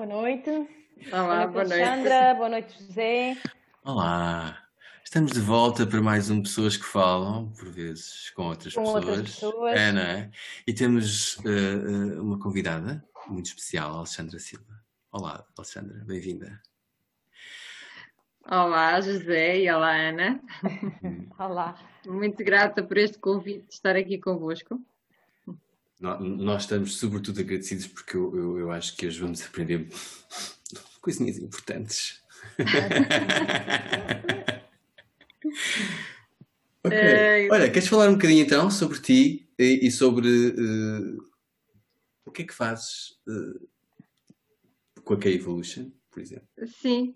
Boa noite. Olá, boa noite, Alexandra. Boa noite, José. Olá. Estamos de volta para mais um Pessoas que Falam, por vezes com outras Com pessoas. outras pessoas. É, não é? E temos uh, uh, uma convidada muito especial, Alexandra Silva. Olá, Alexandra, bem-vinda. Olá, José e olá, Ana. Olá. Muito grata por este convite de estar aqui convosco. Nós estamos sobretudo agradecidos porque eu, eu, eu acho que hoje vamos aprender coisinhas importantes. ok. Uh, Olha, queres falar um bocadinho então sobre ti e, e sobre uh, o que é que fazes uh, com a K-Evolution, por exemplo? Sim,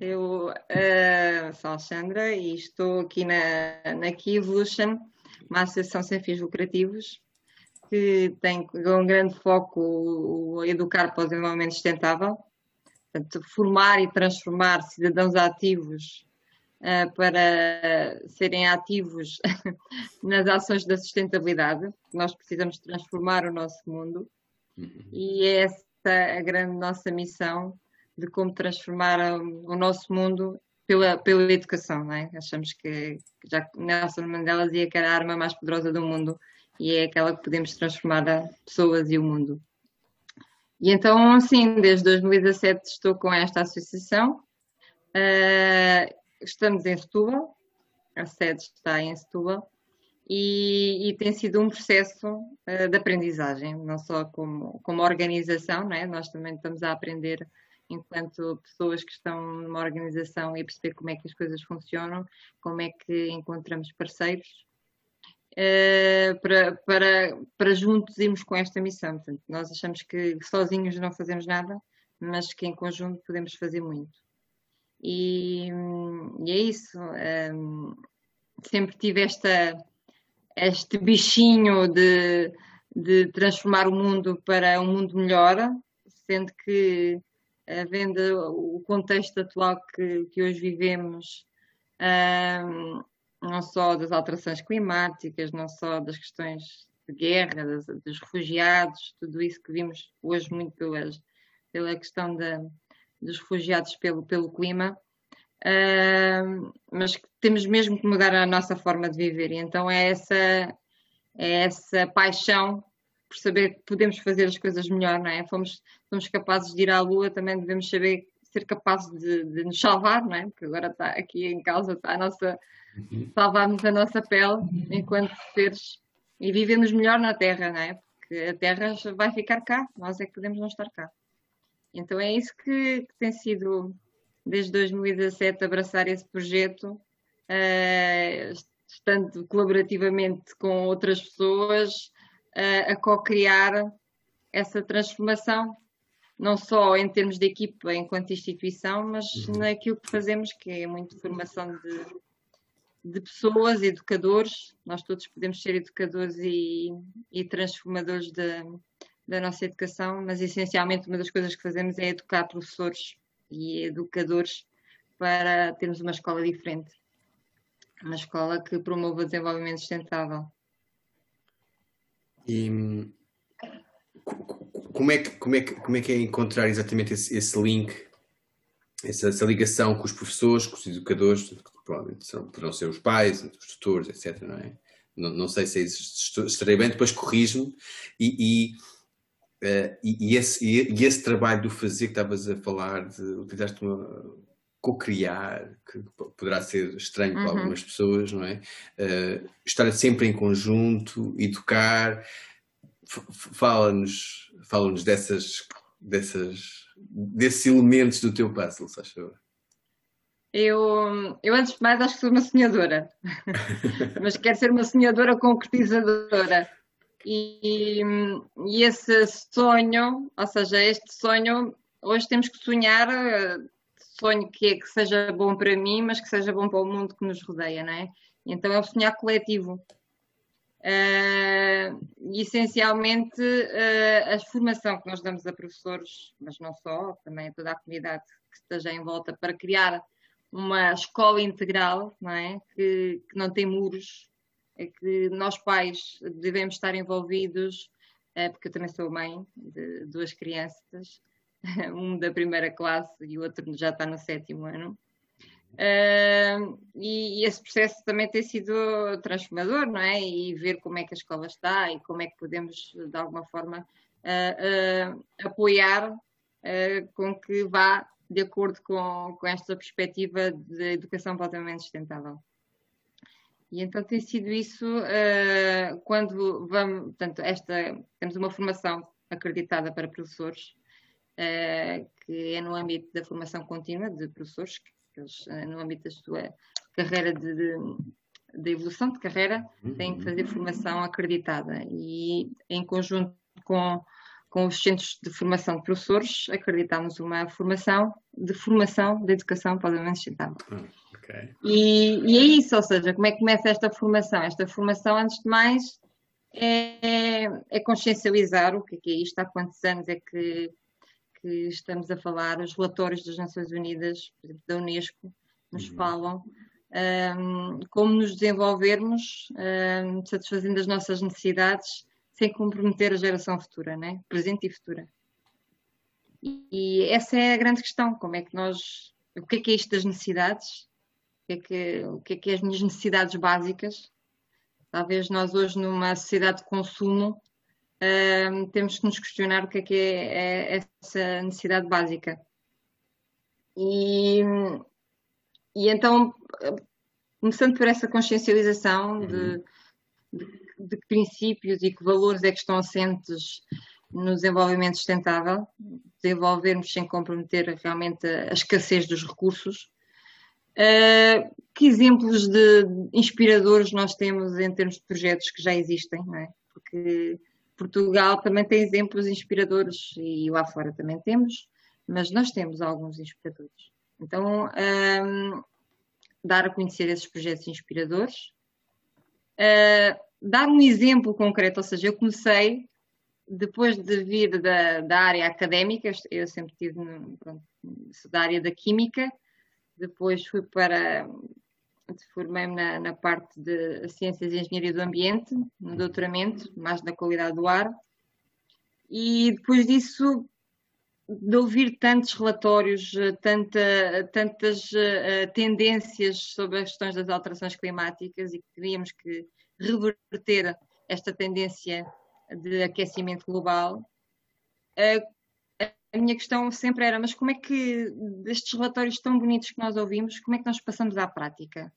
eu sou a Alexandra e estou aqui na, na K-Evolution, uma associação sem fins lucrativos que tem um grande foco o educar para o desenvolvimento sustentável, portanto, formar e transformar cidadãos ativos uh, para serem ativos nas ações da sustentabilidade. Nós precisamos transformar o nosso mundo uhum. e é essa a grande nossa missão de como transformar o nosso mundo pela, pela educação, não é? Achamos que já Nelson Mandela dizia que era a arma mais poderosa do mundo e é aquela que podemos transformar a pessoas e o mundo. E então, sim, desde 2017 estou com esta associação. Uh, estamos em Setúbal, a sede está em Setúbal, e, e tem sido um processo uh, de aprendizagem, não só como, como organização, não é? nós também estamos a aprender enquanto pessoas que estão numa organização e perceber como é que as coisas funcionam, como é que encontramos parceiros uh, para, para, para juntos irmos com esta missão. Portanto, nós achamos que sozinhos não fazemos nada, mas que em conjunto podemos fazer muito. E, e é isso. Um, sempre tive esta, este bichinho de, de transformar o mundo para um mundo melhor, sendo que, havendo o contexto atual que, que hoje vivemos, um, não só das alterações climáticas, não só das questões de guerra, das, dos refugiados, tudo isso que vimos hoje muito pelas, pela questão da, dos refugiados pelo, pelo clima, uh, mas que temos mesmo que mudar a nossa forma de viver. E então é essa, é essa paixão por saber que podemos fazer as coisas melhor, não é? Fomos, somos capazes de ir à Lua, também devemos saber ser capazes de, de nos salvar, não é? Porque agora está aqui em causa está a nossa uhum. salvarmos a nossa pele enquanto seres e vivemos melhor na Terra, não é? Porque a Terra vai ficar cá, nós é que podemos não estar cá. Então é isso que, que tem sido desde 2017 abraçar esse projeto, uh, estando colaborativamente com outras pessoas uh, a co-criar essa transformação não só em termos de equipa enquanto instituição, mas uhum. naquilo que fazemos, que é muito formação de, de pessoas, educadores. Nós todos podemos ser educadores e, e transformadores da, da nossa educação, mas essencialmente uma das coisas que fazemos é educar professores e educadores para termos uma escola diferente. Uma escola que promova o desenvolvimento sustentável. E como é que, como é que, como é, que é encontrar exatamente esse, esse link, essa, essa, ligação com os professores, com os educadores, que provavelmente serão, poderão ser os pais, os tutores, etc. Não, é? não, não sei se é, estarei bem, depois corrijo-me e, e, uh, e, esse, e, esse, trabalho do fazer que estavas a falar, de utilizaste uma co-criar, que poderá ser estranho uhum. para algumas pessoas, não é? Uh, estar sempre em conjunto, educar, fala-nos fala dessas, dessas, desses elementos do teu puzzle, se? Eu, eu, antes de mais, acho que sou uma sonhadora, mas quero ser uma sonhadora concretizadora. E, e, esse sonho, ou seja, este sonho, hoje temos que sonhar, sonho que, é, que seja bom para mim, mas que seja bom para o mundo que nos rodeia, não é? Então é o sonhar coletivo. Uh, essencialmente, uh, a formação que nós damos a professores, mas não só, também a toda a comunidade que esteja em volta, para criar uma escola integral, não é? Que, que não tem muros, é que nós pais devemos estar envolvidos porque eu também sou mãe de duas crianças, um da primeira classe e o outro já está no sétimo ano. Uh, e, e, esse processo também tem sido transformador, não é? E ver como é que a escola está e como é que podemos, de alguma forma, uh, uh, apoiar com que vá de acordo com, com esta perspectiva de educação altamente sustentável. E então tem sido isso quando vamos, portanto, esta, temos uma formação acreditada para professores, que é no âmbito da formação contínua de professores, eles, eh, no âmbito da sua carreira de, de, de evolução de carreira, têm que fazer formação acreditada e em conjunto com, com os centros de formação de professores, acreditamos uma formação de formação de educação para o sustentável. Ah, okay. e, e é isso, ou seja, como é que começa esta formação? Esta formação, antes de mais, é, é consciencializar o que é, que é isto, há quantos anos é que que estamos a falar, os relatórios das Nações Unidas, por exemplo, da Unesco, nos uhum. falam um, como nos desenvolvermos, um, satisfazendo as nossas necessidades, sem comprometer a geração futura, né? presente e futura. E, e, essa é a grande questão, como é que nós, o que é que é isto das necessidades? O que é que, o que, é, que é as minhas necessidades básicas? Talvez nós hoje numa sociedade de consumo uh, temos que nos questionar o que é que é, é essa necessidade básica. E, e então, começando por essa consciencialização de, uhum. de, de, que princípios e que valores é que estão assentes no desenvolvimento sustentável, desenvolvermos sem comprometer realmente a, a escassez dos recursos. Uh, que exemplos de inspiradores nós temos em termos de projetos que já existem, é? Porque Portugal também tem exemplos inspiradores e lá fora também temos, mas nós temos alguns inspiradores. Então, um, dar a conhecer esses projetos inspiradores, uh, dar um exemplo concreto, ou seja, eu comecei depois de vir da, da área académica, eu sempre tive pronto, da área da química, depois fui para formei-me na, na, parte de Ciências e Engenharia do Ambiente, no doutoramento, mais da qualidade do ar. E depois disso, de ouvir tantos relatórios, tanta, tantas uh, tendências sobre as questões das alterações climáticas e que teríamos que reverter esta tendência de aquecimento global, uh, a minha questão sempre era, mas como é que destes relatórios tão bonitos que nós ouvimos, como é que nós passamos à prática?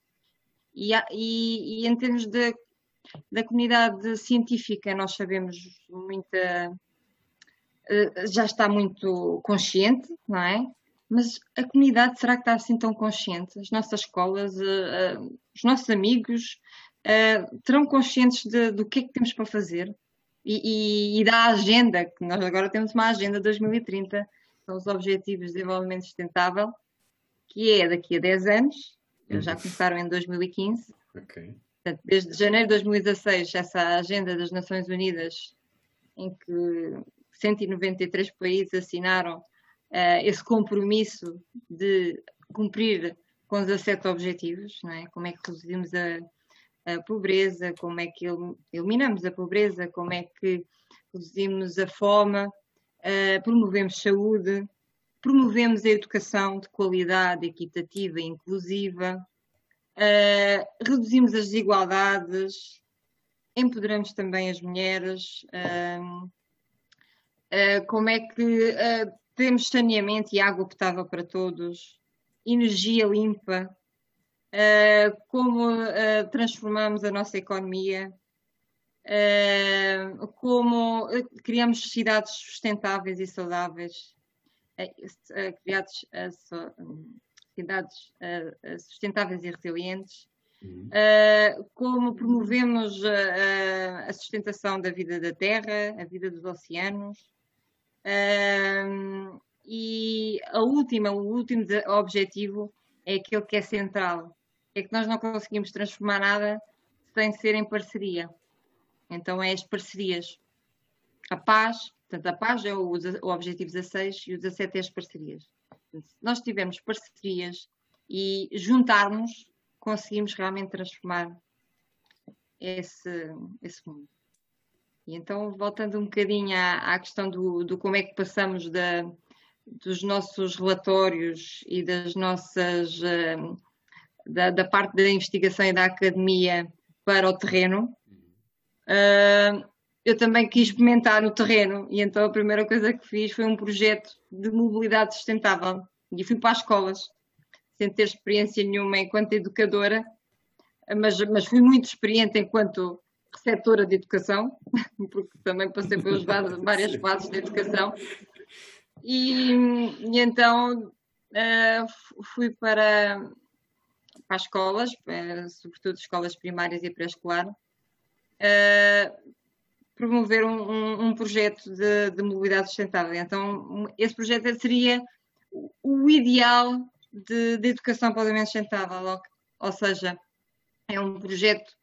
E, e, e em termos de, da comunidade científica, nós sabemos muita. Eh, já está muito consciente, não é? Mas a comunidade será que está assim tão consciente? As nossas escolas, uh, uh, os nossos amigos, terão conscientes de, do que é que temos para fazer? E, e, e, da agenda, que nós agora temos uma agenda 2030, são os Objetivos de Desenvolvimento Sustentável, que é daqui a 10 anos, eles já começaram em 2015. Okay. Portanto, desde janeiro de 2016, essa agenda das Nações Unidas, em que 193 países assinaram uh, esse compromisso de cumprir com os 17 objetivos, não é? como é que reduzimos a, a pobreza, como é que eliminamos a pobreza, como é que reduzimos a fome, promovemos saúde, promovemos a educação de qualidade equitativa e inclusiva, reduzimos as desigualdades, empoderamos também as mulheres, como é que temos saneamento e água potável para todos, energia limpa, como transformamos a nossa economia, como criamos cidades sustentáveis e saudáveis criados cidades sustentáveis e resilientes, uhum. como promovemos a sustentação da vida da terra, a vida dos oceanos. e a última, o último objetivo é aquele que é central, é que nós não conseguimos transformar nada sem ser em parceria. Então é as parcerias. A paz, Portanto, a paz é o, o objetivo 16 e o 17 é as parcerias. se nós tivermos parcerias e juntarmos, conseguimos realmente transformar esse, esse mundo. E então, voltando um bocadinho à, à questão do, do, como é que passamos da, dos nossos relatórios e das nossas uh, da, da, parte da investigação e da academia para o terreno, uh, eu também quis experimentar no terreno e então a primeira coisa que fiz foi um projeto de mobilidade sustentável. E fui para as escolas sem ter experiência nenhuma enquanto educadora, mas, mas fui muito experiente enquanto receptora de educação, porque também passei pelas várias fases de educação. E, e então uh, fui para, para as escolas, uh, sobretudo escolas primárias e pré-escolar, uh, promover um, um, um projeto de, de, mobilidade sustentável. Então, esse projeto seria o ideal de, de educação para o desenvolvimento sustentável, ou, ou seja, é um projeto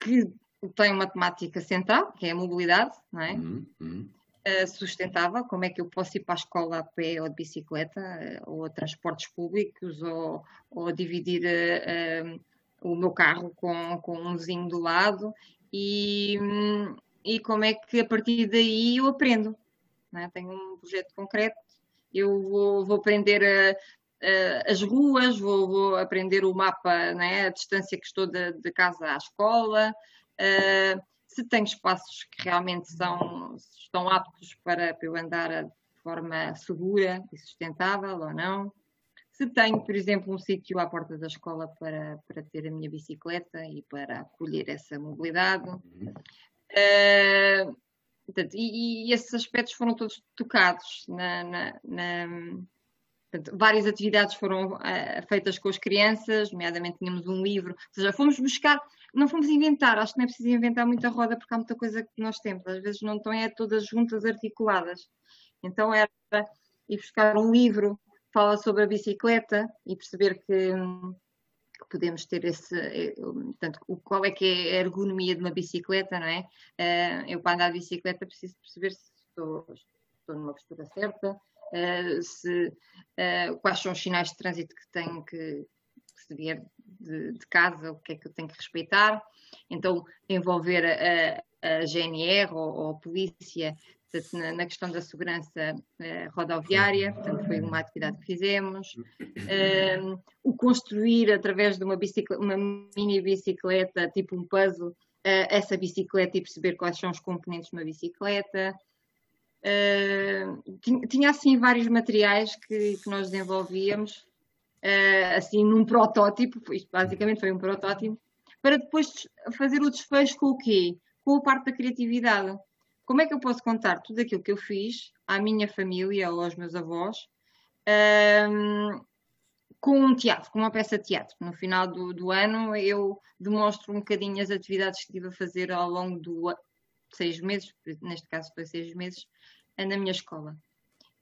que tem uma temática central, que é a mobilidade, não é? Uhum, uhum. Uh, sustentável, como é que eu posso ir para a escola a pé ou de bicicleta, uh, ou a transportes públicos, ou, ou dividir uh, o meu carro com, com um vizinho do lado, e, e como é que a partir daí eu aprendo. É? Tenho um projeto concreto, eu vou, vou aprender a, as ruas, vou, vou, aprender o mapa, é? a distância que estou de, de casa à escola, uh, se tenho espaços que realmente são, estão aptos para, para eu andar de forma segura e sustentável ou não. Se tenho, por exemplo, um sítio à porta da escola para, para ter a minha bicicleta e para acolher essa mobilidade. Uh, portanto, e, e, esses aspectos foram todos tocados na, na, na Portanto, várias atividades foram uh, feitas com as crianças, nomeadamente tínhamos um livro, ou seja, fomos buscar não fomos inventar, acho que não é preciso inventar muita roda porque há muita coisa que nós temos, às vezes não estão é todas juntas articuladas. Então era ir buscar um livro que fala sobre a bicicleta e perceber que, que podemos ter esse, eh, portanto, qual é que é a ergonomia de uma bicicleta, não é? Eh, eu para andar de bicicleta preciso perceber se estou, estou numa postura certa, eh, se, quais são os sinais de trânsito que tenho que, se vier de, de, casa, o que é que eu tenho que respeitar. Então, envolver a, a GNR ou, ou, a polícia na, na, questão da segurança uh, rodoviária, portanto, foi uma atividade que fizemos. O construir através de uma, uma mini bicicleta, tipo um puzzle, essa bicicleta e perceber quais são os componentes de uma bicicleta. Uh, tinha, tinha, assim vários materiais que, que nós desenvolvíamos uh, assim num protótipo, isto basicamente foi um protótipo, para depois fazer o desfecho com o quê? Com a parte da criatividade. Como é que eu posso contar tudo aquilo que eu fiz à minha família ou aos meus avós ehm, com um teatro, com uma peça de teatro? No final do, do ano eu demonstro um bocadinho as atividades que estive a fazer ao longo do seis meses, neste caso foi seis meses, na minha escola.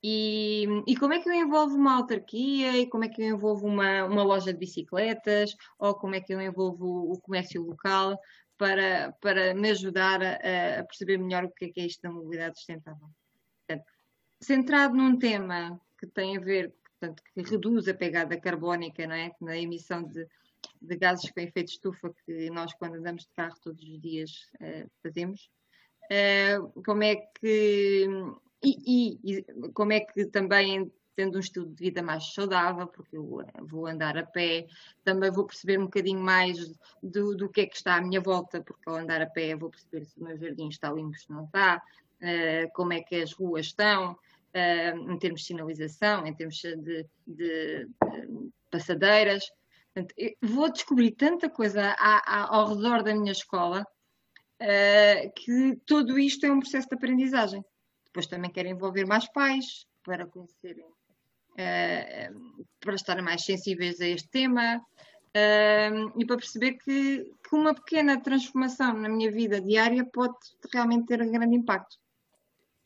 E, e, como é que eu envolvo uma autarquia e como é que eu envolvo uma, uma loja de bicicletas ou como é que eu envolvo o comércio local para, para me ajudar a, a perceber melhor o que é, que é isto da mobilidade sustentável. Portanto, centrado num tema que tem a ver, portanto, que reduz a pegada carbónica, não é? Na emissão de, de gases com efeito estufa que nós, quando andamos de carro todos os dias, uh, fazemos. Uh, como é que e, e, como é que também tendo um estilo de vida mais saudável, porque eu eh, vou andar a pé, também vou perceber um bocadinho mais do, do que é que está à minha volta, porque ao andar a pé vou perceber se o meu jardim está limpo, se não está, uh, como é que as ruas estão, uh, em termos de sinalização, em termos de, de, de passadeiras. Portanto, vou descobrir tanta coisa ao redor da minha escola uh, que tudo isto é um processo de aprendizagem. Depois também quero envolver mais pais para conhecerem, uh, para estarem mais sensíveis a este tema uh, e para perceber que, que, uma pequena transformação na minha vida diária pode realmente ter um grande impacto.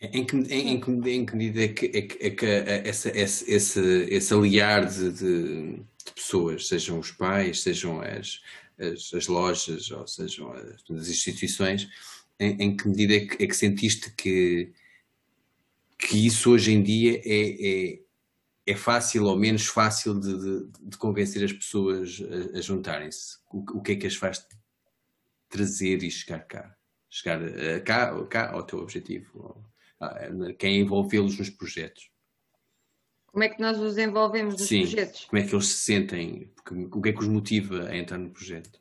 Em que, em, em, que, em que medida é que, é que, é essa, esse, esse, esse aliar de, de, de, pessoas, sejam os pais, sejam as, as, as lojas, ou sejam as, as instituições, em, que medida é que, é que sentiste que, que isso hoje em dia é, é, é fácil ou menos fácil de, de, de convencer as pessoas a, a juntarem-se? O, o, que é que as faz trazer e chegar cá? chegar cá, cá ao teu objetivo, uh, quem envolvê-los nos projetos. Como é que nós os envolvemos nos Sim, projetos? Como é que eles se sentem? o que é que os motiva a entrar no projeto?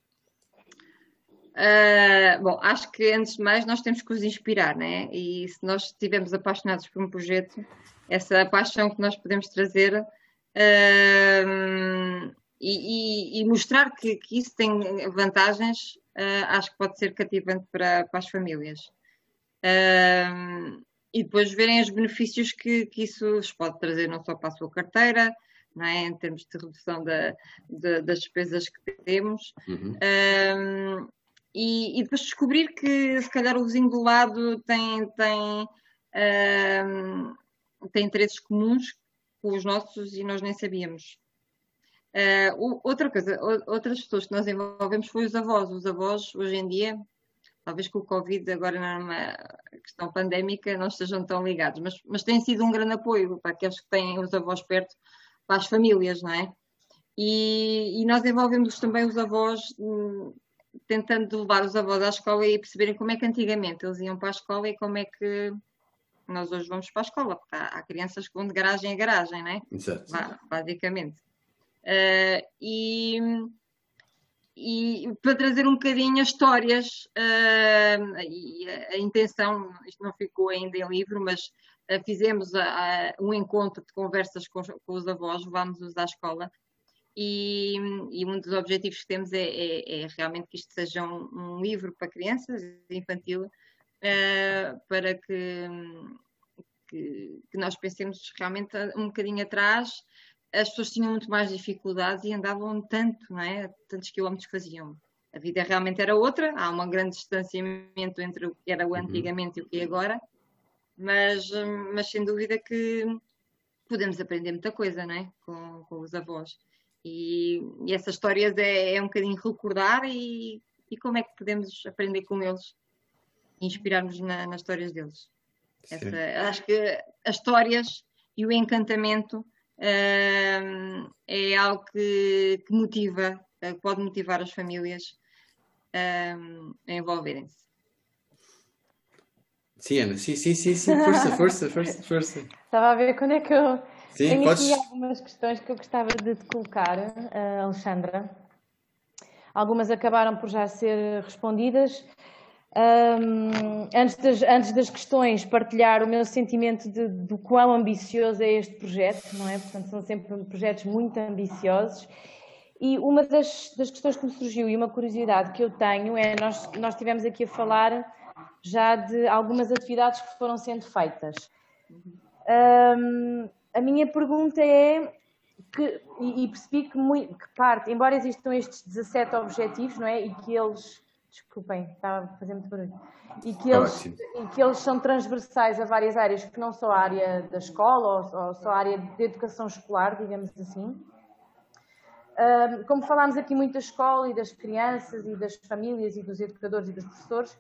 Uh, bom, acho que antes de mais nós temos que os inspirar, né? E se nós estivermos apaixonados por um projeto, essa paixão que nós podemos trazer uh, e, e, e, mostrar que, que, isso tem vantagens, uh, acho que pode ser cativante para, para as famílias. e depois verem os benefícios que, que isso pode trazer, não só para a sua carteira, é? em termos de redução da, de, das despesas que temos. Uhum. Um, e, e, depois descobrir que se calhar o vizinho do lado tem, tem, um, tem interesses comuns com os nossos e nós nem sabíamos. Uh, outra coisa, outras pessoas que nós envolvemos foi os avós. Os avós, hoje em dia, talvez com o Covid, agora numa questão pandémica, não estejam tão ligados, mas, mas tem sido um grande apoio para aqueles que têm os avós perto para as famílias, não é? E, e nós envolvemos também os avós, hum, tentando levar os avós à escola e perceberem como é que antigamente eles iam para a escola e como é que nós hoje vamos para a escola, porque há, há crianças que vão de garagem a garagem, não é? Exato. Basicamente. Uh, e, e para trazer um bocadinho as histórias, uh, e a, a, intenção, isto não ficou ainda em livro, mas uh, fizemos a, a, um encontro de conversas com, com os avós, levámos-os à escola, e, e, um dos objetivos que temos é, é, é realmente que isto seja um, um livro para crianças, infantil, uh, para que, que, que, nós pensemos realmente um bocadinho atrás, as pessoas tinham muito mais dificuldades e andavam tanto, não é? Tantos quilómetros faziam. A vida realmente era outra, há um grande distanciamento entre o que era o uhum. antigamente uhum. e o que é agora, mas, mas sem dúvida que podemos aprender muita coisa, não é? Com, com os avós. E, e essas histórias é, é, um bocadinho recordar e, e como é que podemos aprender com eles e inspirarmos na, nas histórias deles. Essa, acho que as histórias e o encantamento é algo que, que motiva, eh, pode motivar as famílias a envolverem-se. Sim, Ana, sim, sim, sim, sim, força, força, força, força. Estava a ver quando é que eu sim, tenho podes... aqui algumas questões que eu gostava de te colocar, uh, Alexandra. Algumas acabaram por já ser respondidas. Um, antes, das, antes, das, questões, partilhar o meu sentimento de, do quão ambicioso é este projeto, não é? Portanto, são sempre projetos muito ambiciosos. E uma das, das questões que me surgiu e uma curiosidade que eu tenho é: nós, nós tivemos aqui a falar já de algumas atividades que foram sendo feitas. Um, a minha pergunta é: que, e, percebi que, muito, que parte, embora existam estes 17 objetivos, não é? E que eles desculpem, estava a fazer muito barulho, e que, eles, e que eles são transversais a várias áreas, que não só a área da escola ou, ou só a área de educação escolar, digamos assim. como falámos aqui muito da escola e das crianças e das famílias e dos educadores e dos professores,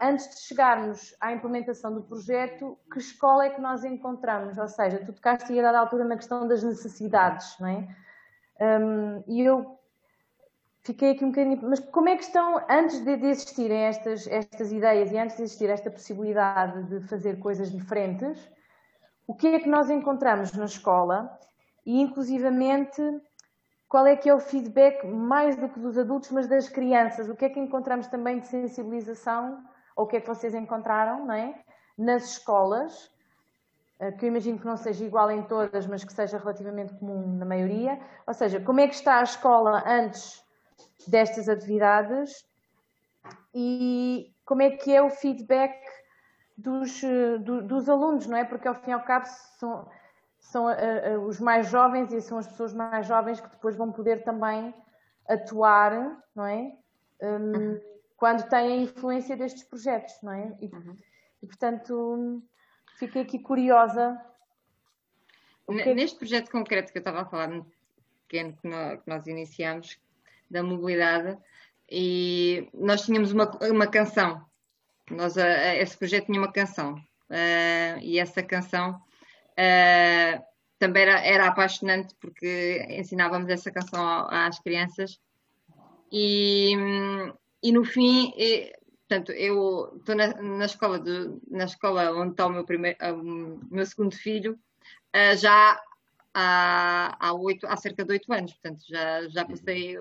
antes de chegarmos à implementação do projeto, que escola é que nós encontramos? Ou seja, tu tocaste a dada altura na questão das necessidades, não é? Um, e eu fiquei aqui um bocadinho. Mas como é que estão, antes de, de existirem estas, estas ideias e antes de existir esta possibilidade de fazer coisas diferentes, o que é que nós encontramos na escola e, inclusivamente, qual é que é o feedback, mais do que dos adultos, mas das crianças? O que é que encontramos também de sensibilização, ou o que é que vocês encontraram, não é? Nas escolas, eh, que eu imagino que não seja igual em todas, mas que seja relativamente comum na maioria. Ou seja, como é que está a escola antes destas atividades e como é que é o feedback dos, do, dos alunos, não é? Porque ao fim e ao cabo são, são uh, os mais jovens e são as pessoas mais jovens que depois vão poder também atuar, não é? Um, uhum. Quando têm a influência destes projetos, não é? E, uhum. e portanto, fiquei aqui curiosa. É neste projeto concreto que eu estava a falar, pequeno que nós, que nós iniciamos, da mobilidade e nós tínhamos uma, uma canção. Nós, uh, esse projeto tinha uma canção uh, e essa canção uh, também era, era, apaixonante porque ensinávamos essa canção às crianças e, e no fim portanto, eu estou na, na, escola na escola onde está o meu, primeiro, o meu segundo filho, uh, já há, há, oito, há cerca de oito anos. Portanto, já, já passei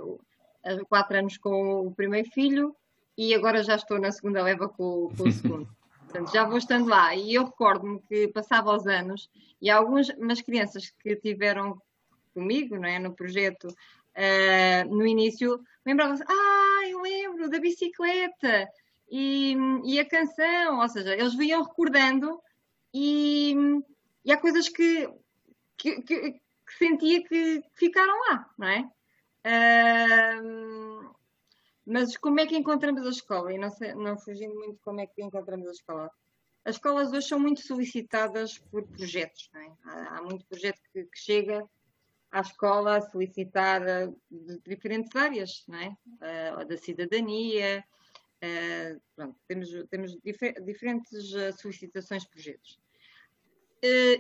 quatro anos com o primeiro filho e agora já estou na segunda leva com, com o segundo. Portanto, já vou estando lá. E eu recordo-me que passava os anos e algumas crianças que tiveram comigo não é, no projeto uh, no início lembravam-se: Ah, eu lembro da bicicleta e, e, a canção. Ou seja, eles vinham recordando e, e há coisas que, que, que, que sentia que ficaram lá, não é? Uh, mas como é que encontramos a escola? E não, sei, não fugindo muito como é que encontramos a escola. As escolas hoje são muito solicitadas por projetos, é? há, há, muito projeto que, que, chega à escola a solicitar de diferentes áreas, não é? Uh, da cidadania, uh, pronto, temos, temos difer diferentes solicitações de projetos.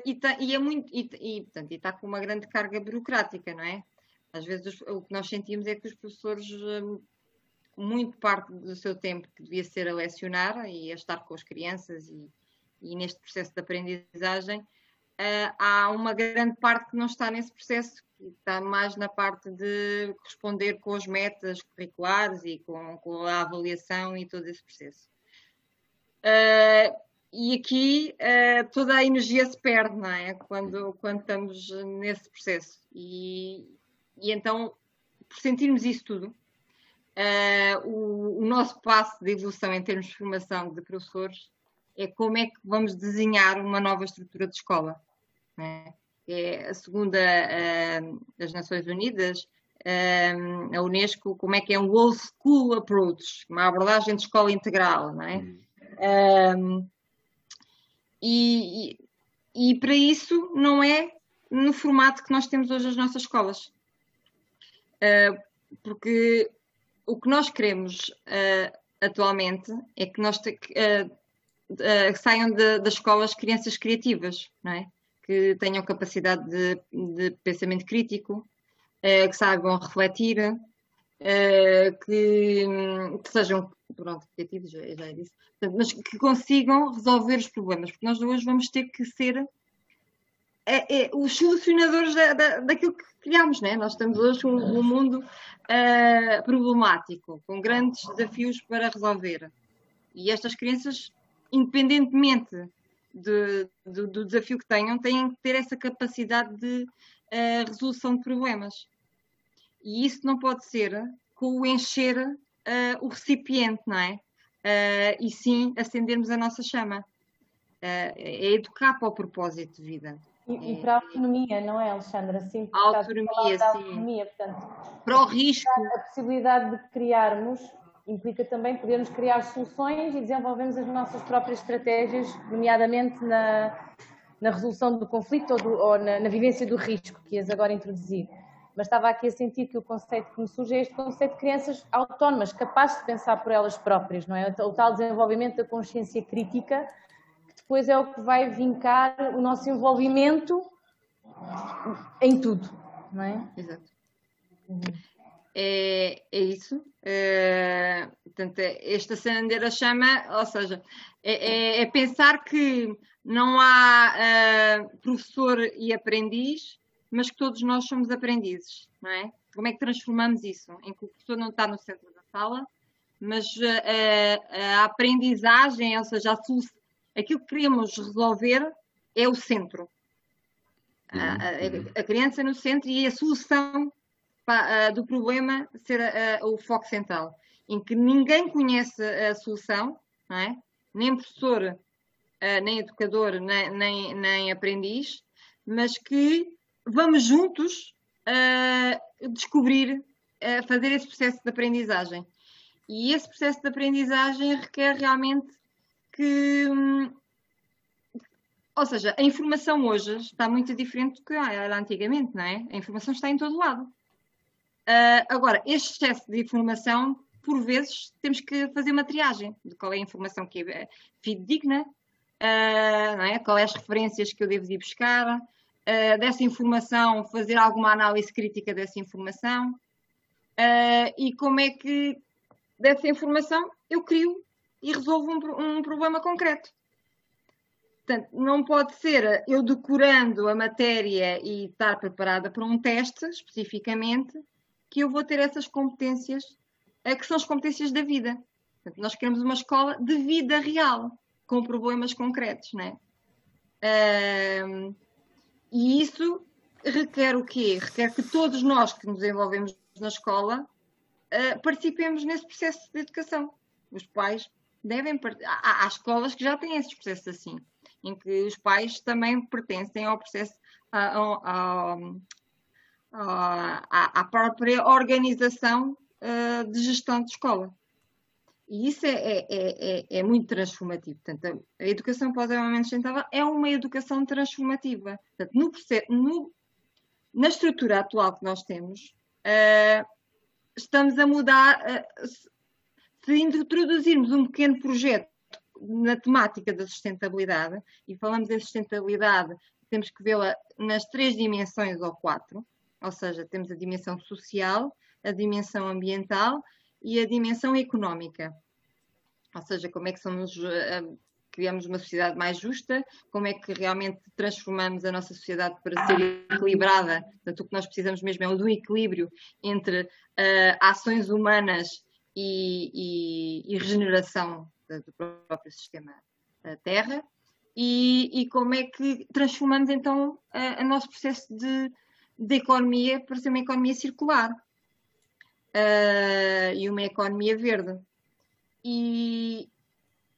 E, tá, e, é muito e, e, portanto, está com uma grande carga burocrática, não é? Às vezes o que nós sentimos é que os professores muito parte do seu tempo que devia ser a lecionar e a estar com as crianças e, e neste processo de aprendizagem, uh, há uma grande parte que não está nesse processo, que está mais na parte de responder com as metas curriculares e com, com a avaliação e todo esse processo. Uh, e aqui uh, toda a energia se perde, não é? Quando, quando estamos nesse processo. E, e então, por sentirmos isso tudo, uh, o, o, nosso passo de evolução em termos de formação de professores é como é que vamos desenhar uma nova estrutura de escola. Né? É a segunda das Nações Unidas, uh, a Unesco, como é que é um whole school approach, uma abordagem de escola integral, não é? Uhum. e, e, e para isso não é no formato que nós temos hoje as nossas escolas. Uh, porque o que nós queremos uh, atualmente é que nós uh, uh, saiam de, das escolas crianças criativas, não é? Que tenham capacidade de, de pensamento crítico, que saibam refletir, que, que, sejam pronto, criativos, já, já disse, mas que consigam resolver os problemas, porque nós hoje vamos ter que ser é, é, os solucionadores da, da, daquilo que criamos, né? Nós estamos hoje um, um mundo uh, problemático, com grandes desafios para resolver. E estas crianças, independentemente de, de, do desafio que tenham, têm que ter essa capacidade de uh, resolução de problemas. E isso não pode ser com o encher uh, o recipiente, não é? e sim acendermos a nossa chama. é educar para o propósito de vida. E, e, para a autonomia, não é, Alexandra? Sim, a autonomia, sim. Autonomia, portanto, para o risco. A possibilidade de criarmos implica também podermos criar soluções e desenvolvermos as nossas próprias estratégias, nomeadamente na, na resolução do conflito ou, do, ou na, na, vivência do risco que ias agora introduzir. Mas estava aqui a sentir que o conceito que me surge é este conceito de crianças autónomas, capazes de pensar por elas próprias, não é? O tal desenvolvimento da consciência crítica depois é o que vai vincar o nosso envolvimento em tudo, não é? Exato. Uhum. É, é isso. É, portanto, é, este acender a chama, ou seja, é, é, é pensar que não há uh, professor e aprendiz, mas que todos nós somos aprendizes, não é? Como é que transformamos isso? Em que o professor não está no centro da sala, mas uh, a aprendizagem, ou seja, a solução aquilo que queremos resolver é o centro. A, a, a criança no centro e a solução do problema ser o foco central, em que ninguém conhece a solução, é? nem professor, nem educador, nem, nem, nem, aprendiz, mas que vamos juntos descobrir, fazer esse processo de aprendizagem. E esse processo de aprendizagem requer realmente que. Hum, ou seja, a informação hoje está muito diferente do que era antigamente, não é? A informação está em todo lado. Uh, agora, este excesso de informação, por vezes, temos que fazer uma triagem de qual é a informação que é fidedigna, uh, não é? qual é as referências que eu devo ir buscar, uh, dessa informação, fazer alguma análise crítica dessa informação, e como é que dessa informação eu crio e resolvo um, um problema concreto. Portanto, não pode ser eu decorando a matéria e estar preparada para um teste especificamente que eu vou ter essas competências, eh, que são as competências da vida. Portanto, nós queremos uma escola de vida real, com problemas concretos, né? Um, e isso requer o quê? Requer que todos nós que nos envolvemos na escola uh, participemos nesse processo de educação. Os pais devem. Há, há escolas que já têm esses processos assim em que os pais também pertencem ao processo, à, à própria organização uh, de gestão de escola. E isso é, é, é, é, muito transformativo. Portanto, a educação pós-desenvolvimento sustentável é uma educação transformativa. Portanto, no, no, na estrutura atual que nós temos, uh, estamos a mudar. Uh, se introduzirmos um pequeno projeto na temática da sustentabilidade, e falamos em sustentabilidade, temos que vê-la nas três dimensões ou quatro, ou seja, temos a dimensão social, a dimensão ambiental e a dimensão económica. Ou seja, como é que somos, uh, criamos uma sociedade mais justa, como é que realmente transformamos a nossa sociedade para ser equilibrada. Portanto, o que nós precisamos mesmo é do equilíbrio entre uh, ações humanas e, e, e regeneração do próprio sistema Terra e, e, como é que transformamos então o nosso processo de, de, economia para ser uma economia circular uh, e uma economia verde. E,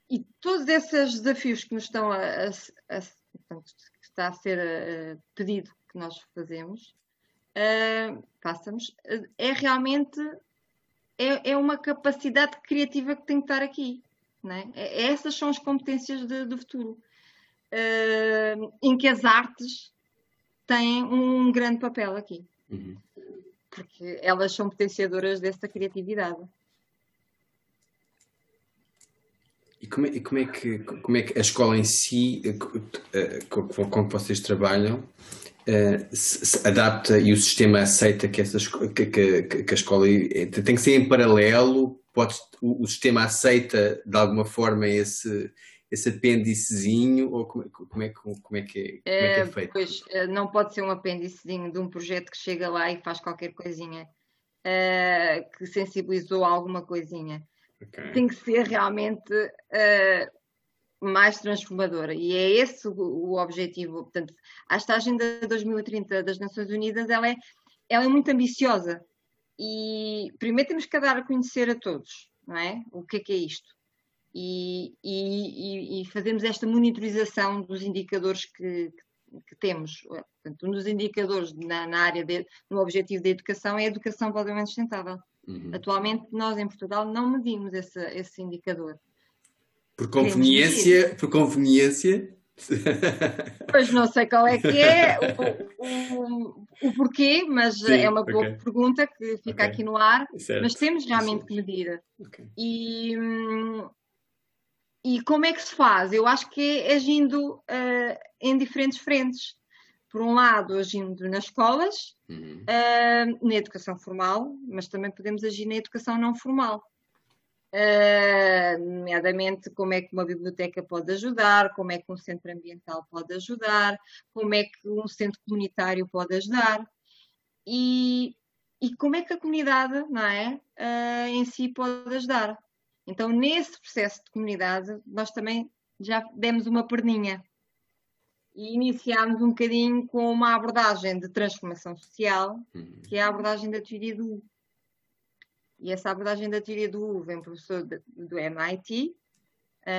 e, todos esses desafios que nos estão a, a, a portanto, que está a ser uh, pedido que nós fazemos, uh, façamos, é realmente é, é uma capacidade criativa que tem que estar aqui. Né? Essas são as competências de, do futuro, uh, em que as artes têm um grande papel aqui, uhum. porque elas são potenciadoras dessa criatividade. E como é, como é, que, como é que a escola em si, eh, com, com que vocês trabalham, se, se adapta e o sistema aceita que, essas, que, que, que, a escola tem que ser em paralelo pode, o, o, sistema aceita de alguma forma esse, esse apêndicezinho ou como, como, é, como, como, é, que é, como é, que é feito? Pois, eh, não pode ser um apêndicezinho de um projeto que chega lá e faz qualquer coisinha uh, que sensibilizou alguma coisinha. Okay. Tem que ser realmente uh, mais transformadora e é esse o, o, objetivo. Portanto, esta Agenda 2030 das Nações Unidas ela é, ela é muito ambiciosa e primeiro temos que dar a conhecer a todos, não é? O que é que é isto? E, e, e fazemos esta monitorização dos indicadores que, que temos. Portanto, um dos indicadores na, na, área, de, no objetivo da educação é a educação provavelmente sustentável. Uhum. Atualmente, nós em Portugal não medimos esse, esse indicador. Por conveniência, por conveniência, Pois não sei qual é que é o, o, o porquê, mas Sim, é uma boa okay. pergunta que fica okay. aqui no ar. Certo. Mas temos realmente que medir. Okay. E, e como é que se faz? Eu acho que é agindo uh, em diferentes frentes. Por um lado, agindo nas escolas, uhum. uh, na educação formal, mas também podemos agir na educação não formal. Uh, nomeadamente como é que uma biblioteca pode ajudar, como é que um centro ambiental pode ajudar, como é que um centro comunitário pode ajudar e, e como é que a comunidade não é, uh, em si pode ajudar. Então, nesse processo de comunidade, nós também já demos uma perninha e iniciámos um bocadinho com uma abordagem de transformação social, uhum. que é a abordagem da teoria do e essa abordagem da teoria do U vem um professor de, do MIT,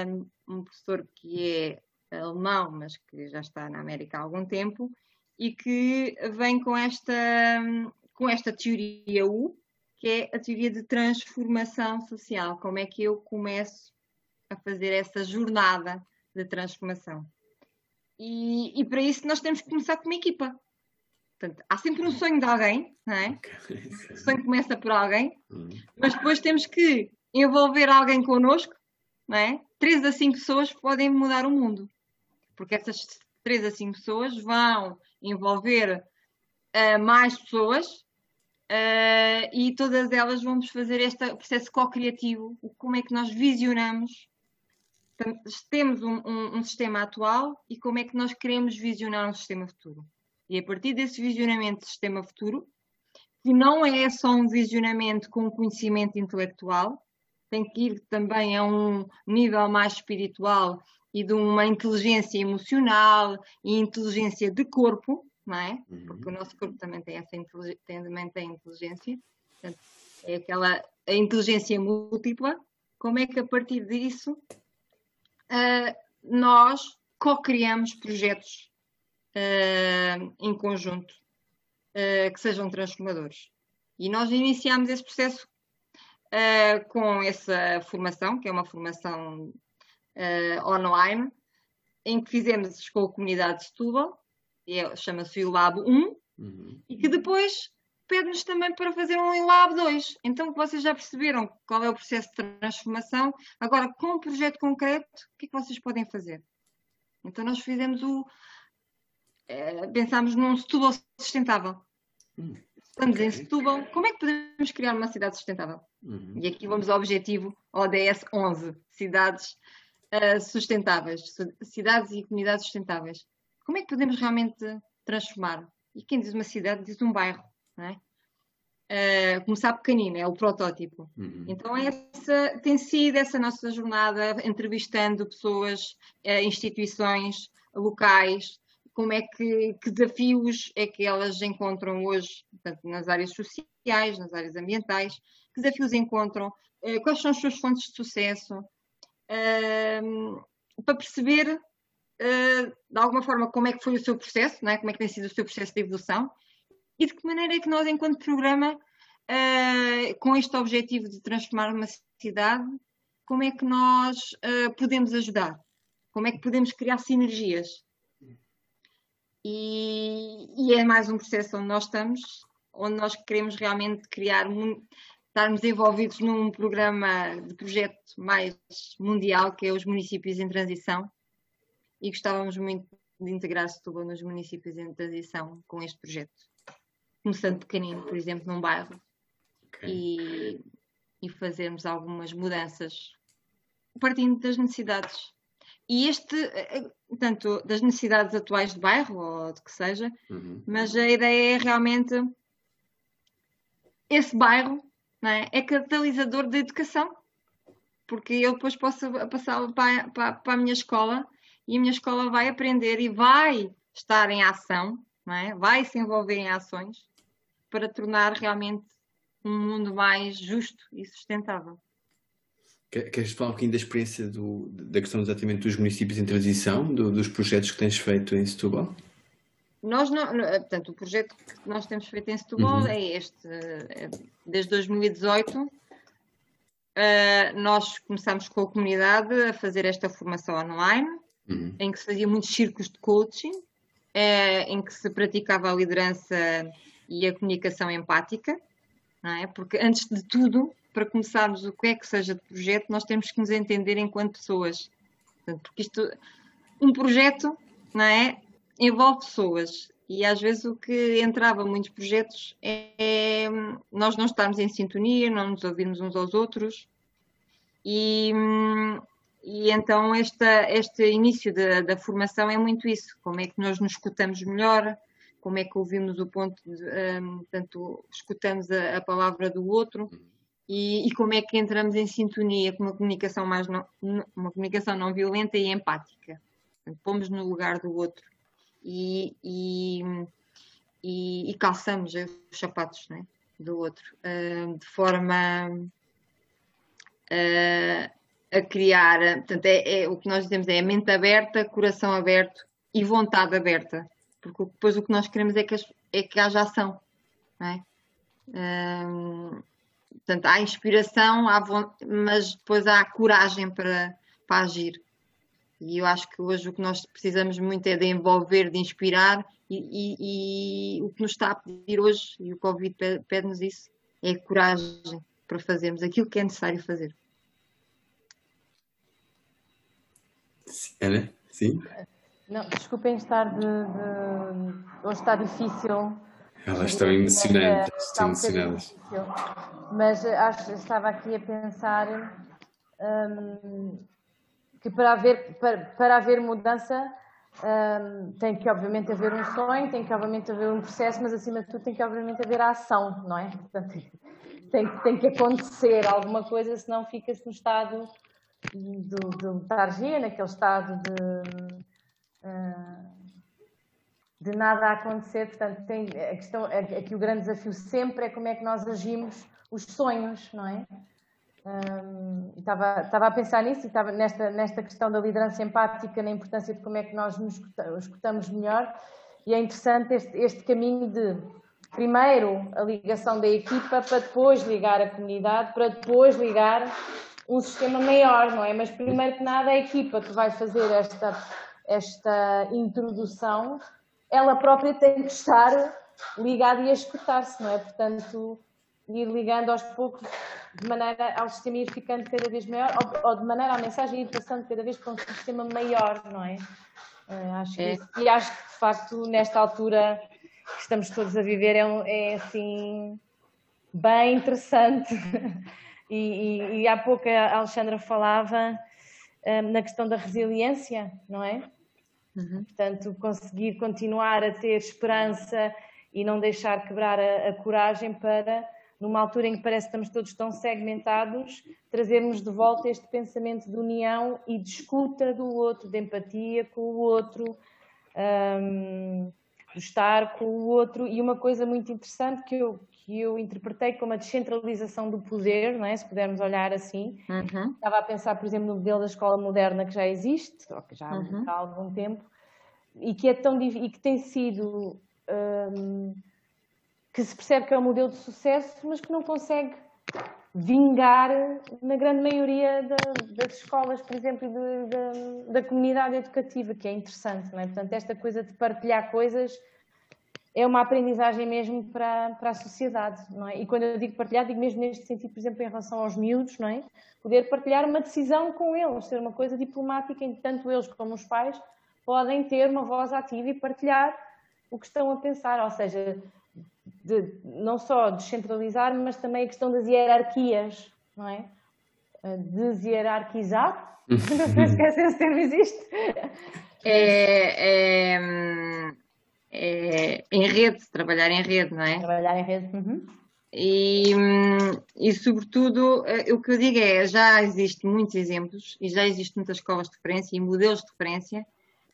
um, um, professor que é alemão, mas que já está na América há algum tempo, e que vem com esta, com esta teoria U, que é a teoria de transformação social. Como é que eu começo a fazer essa jornada de transformação? E, e para isso nós temos que começar com uma equipa. Portanto, há sempre um sonho de alguém, não é? O sonho começa por alguém, uhum. mas depois temos que envolver alguém connosco, não é? Três a cinco pessoas podem mudar o mundo, porque essas três a cinco pessoas vão envolver uh, mais pessoas Uh, e todas elas vamos fazer este processo co-criativo, como é que nós visionamos, temos um, um, um, sistema atual e como é que nós queremos visionar um sistema futuro. E a partir desse visionamento de sistema futuro, que não é só um visionamento com conhecimento intelectual, tem que ir também a um nível mais espiritual e de uma inteligência emocional e inteligência de corpo, não é? Uhum. Porque o nosso corpo também tem essa também tem inteligência. Portanto, é aquela a inteligência múltipla. Como é que a partir disso uh, nós co-criamos projetos uh, em conjunto uh, que sejam transformadores? E nós iniciamos esse processo com essa formação, que é uma formação online, em que fizemos com a comunidade de Setúbal, é, chama-se o Lab 1, uhum. e que depois pede-nos também para fazer um Lab 2. Então, vocês já perceberam qual é o processo de transformação. Agora, com um projeto concreto, o que é que vocês podem fazer? Então, nós fizemos o. É, pensámos num Setúbal sustentável. Uhum. Estamos okay. em Setúbal. Como é que podemos criar uma cidade sustentável? Uhum. E aqui vamos ao objetivo ODS 11: cidades uh, sustentáveis, cidades e comunidades sustentáveis como é que podemos realmente transformar? E quem diz uma cidade diz um bairro, não é? Uh, começar pequenino, é o protótipo. Uhum. Então, essa tem sido essa nossa jornada, entrevistando pessoas, uh, instituições locais, como é que, que, desafios é que elas encontram hoje, portanto, nas áreas sociais, nas áreas ambientais, que desafios encontram, uh, quais são as suas fontes de sucesso, para perceber uh, de alguma forma, como é que foi o seu processo, é? como é que tem sido o seu processo de evolução e de que maneira é que nós, enquanto programa, uh, com este objetivo de transformar uma cidade, como é que nós uh, podemos ajudar? Como é que podemos criar sinergias? E, e, é mais um processo onde nós estamos, onde nós queremos realmente criar, estarmos envolvidos num programa de projeto mais mundial, que é os municípios em transição, e gostávamos muito de integrar Setúbal nos municípios em transição com este projeto. Começando pequenino, por exemplo, num bairro okay. e, e fazermos algumas mudanças partindo das necessidades. E este, tanto das necessidades atuais de bairro ou de que seja, uhum. mas a ideia é realmente esse bairro é? é catalisador da educação, porque eu depois posso passar para, para, para a minha escola e a minha escola vai aprender e vai estar em ação, é? vai se envolver em ações para tornar realmente um mundo mais justo e sustentável. Queres falar um pouquinho da experiência do, da questão exatamente dos municípios em transição, do, dos projetos que tens feito em Setúbal? Nós não, portanto, o projeto que nós temos feito em Setúbal uhum. é este. É, desde 2018, uh, eh, nós começamos com a comunidade a fazer esta formação online uhum. em que se fazia muitos círculos de coaching, é, em que se praticava a liderança e a comunicação empática, não é? Porque antes de tudo, para começarmos o que é que seja de projeto, nós temos que nos entender enquanto pessoas. Portanto, porque isto, um projeto, não é? Envolve pessoas e às vezes o que entrava muitos projetos é, é nós não estarmos em sintonia, não nos ouvirmos uns aos outros e, hum, e então esta, este início da, da, formação é muito isso, como é que nós nos escutamos melhor, como é que ouvimos o ponto, de, um, portanto, escutamos a, a, palavra do outro e, e, como é que entramos em sintonia com uma comunicação mais não, uma comunicação não violenta e empática. Portanto, pomos no lugar do outro e, e, e calçamos os sapatos né, do outro uh, de forma uh, a criar, portanto, é, é, o que nós dizemos é a mente aberta, coração aberto e vontade aberta, porque depois o que nós queremos é que, as, é que haja ação, não é? Hum, portanto, há inspiração, há mas depois há coragem para, para agir. E eu acho que hoje o que nós precisamos muito é de envolver, de inspirar, e, e, e o que nos está a pedir hoje, e o Covid pede-nos isso, é coragem para fazermos aquilo que é necessário fazer. Ana, sim? Não, desculpem estar de, de... Hoje está difícil Elas estão emocionantes, estão emocionadas. Mas acho, estava aqui a pensar um, que para haver, para, para haver mudança um, tem que obviamente haver um sonho, tem que obviamente haver um processo, mas acima de tudo tem que obviamente haver a ação, não é? Portanto, tem, tem que acontecer alguma coisa, senão fica-se no estado de, de letargia, naquele estado de, uh, de nada a acontecer. Portanto, tem, a questão, aqui o grande desafio sempre é como é que nós agimos os sonhos, não é? Um, estava, estava a pensar nisso e estava nesta, nesta questão da liderança empática, na importância de como é que nós nos escutamos melhor. E é interessante este, este caminho de, primeiro, a ligação da equipa, para depois ligar a comunidade, para depois ligar um sistema maior, não é? Mas primeiro que nada, a equipa que vai fazer esta, esta introdução, ela própria tem que estar ligada e a escutar-se, não é? Portanto, ir ligando aos poucos de maneira ao sistema ir ficando cada vez maior ou, ou de maneira a mensagem ir passando cada vez para um sistema maior, não é? Uh, acho é. Que, e acho que de facto nesta altura que estamos todos a viver é, é assim bem interessante e, e, e, há pouco a Alexandra falava um, ah, na questão da resiliência, não é? Uhum. Portanto, conseguir continuar a ter esperança e não deixar quebrar a, a coragem para numa altura em que parece que estamos todos tão segmentados, trazermos de volta este pensamento de união e de escuta do outro, de empatia com o outro, um, de estar com o outro. E uma coisa muito interessante que eu, que eu interpretei como a descentralização do poder, não é? se pudermos olhar assim. Uhum. Estava a pensar, por exemplo, no modelo da escola moderna que já existe, ou que já uhum. há algum tempo, e que, é tão, e que tem sido. Um, que se percebe que é um modelo de sucesso, mas que não consegue vingar na grande maioria da, das escolas, por exemplo, de, de, da comunidade educativa, que é interessante, não é? Portanto, esta coisa de partilhar coisas é uma aprendizagem mesmo para, para a sociedade, não é? E quando eu digo partilhar, digo mesmo neste sentido, por exemplo, em relação aos miúdos, não é? Poder partilhar uma decisão com eles, ser uma coisa diplomática em que tanto eles como os pais podem ter uma voz ativa e partilhar o que estão a pensar, ou seja, de não só descentralizar, mas também a questão das hierarquias, não é? Deshierarquizar, não sei se esse termo existe. É, é, é, em rede, trabalhar em rede, não é? Trabalhar em rede. Uhum. E, e, sobretudo, eh, o que eu digo é, já existem muitos exemplos e já existem muitas escolas de referência e modelos de referência.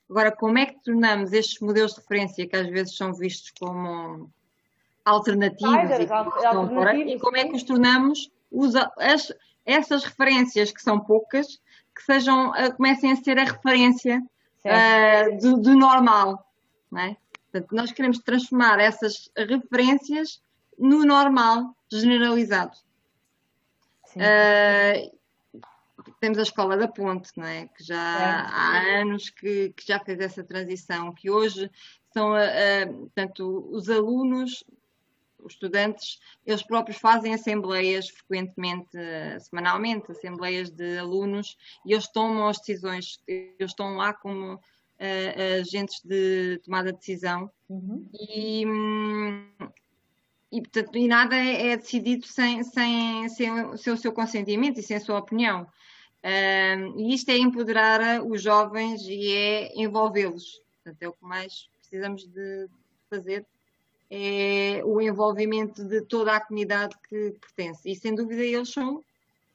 Agora, como é que tornamos estes modelos de referência, que às vezes são vistos como alternativos e, alternativos, e como é que os tornamos usa, as, essas referências que são poucas que sejam uh, comecem a ser a referência uh, do, do, normal não é? Portanto, nós queremos transformar essas referências no normal generalizado. Uh, temos a escola da Ponte, não é? que já há anos que, que, já fez essa transição, que hoje são, uh, portanto, os alunos os estudantes, eles próprios fazem assembleias frequentemente, semanalmente, assembleias de alunos, e eles tomam as decisões, eles estão lá como uh, agentes de tomada de decisão. Uhum. E, e, portanto, e nada é, é decidido sem, sem, sem, sem, o seu consentimento e sem a sua opinião. Uh, e isto é empoderar os jovens e é envolvê-los. Portanto, é o que mais precisamos de fazer é o envolvimento de toda a comunidade que pertence. E sem dúvida eles são